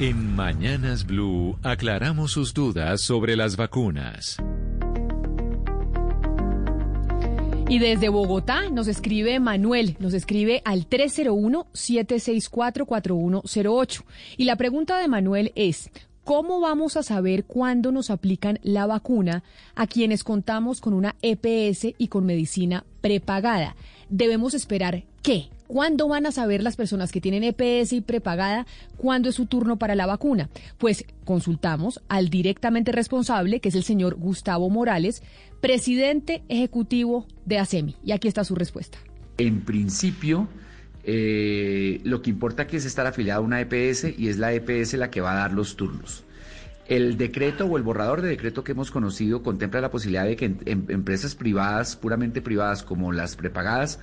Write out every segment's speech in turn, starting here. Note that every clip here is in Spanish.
En Mañanas Blue aclaramos sus dudas sobre las vacunas. Y desde Bogotá nos escribe Manuel, nos escribe al 301-764-4108. Y la pregunta de Manuel es, ¿cómo vamos a saber cuándo nos aplican la vacuna a quienes contamos con una EPS y con medicina prepagada? ¿Debemos esperar qué? ¿Cuándo van a saber las personas que tienen EPS y prepagada cuándo es su turno para la vacuna? Pues consultamos al directamente responsable, que es el señor Gustavo Morales, presidente ejecutivo de ASEMI. Y aquí está su respuesta. En principio, eh, lo que importa aquí es estar afiliado a una EPS y es la EPS la que va a dar los turnos. El decreto o el borrador de decreto que hemos conocido contempla la posibilidad de que empresas privadas, puramente privadas como las prepagadas,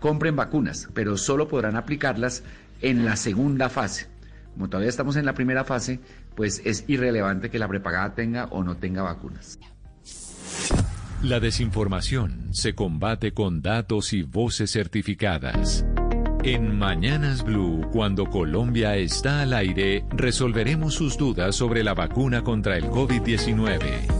compren vacunas, pero solo podrán aplicarlas en la segunda fase. Como todavía estamos en la primera fase, pues es irrelevante que la prepagada tenga o no tenga vacunas. La desinformación se combate con datos y voces certificadas. En Mañanas Blue, cuando Colombia está al aire, resolveremos sus dudas sobre la vacuna contra el COVID-19.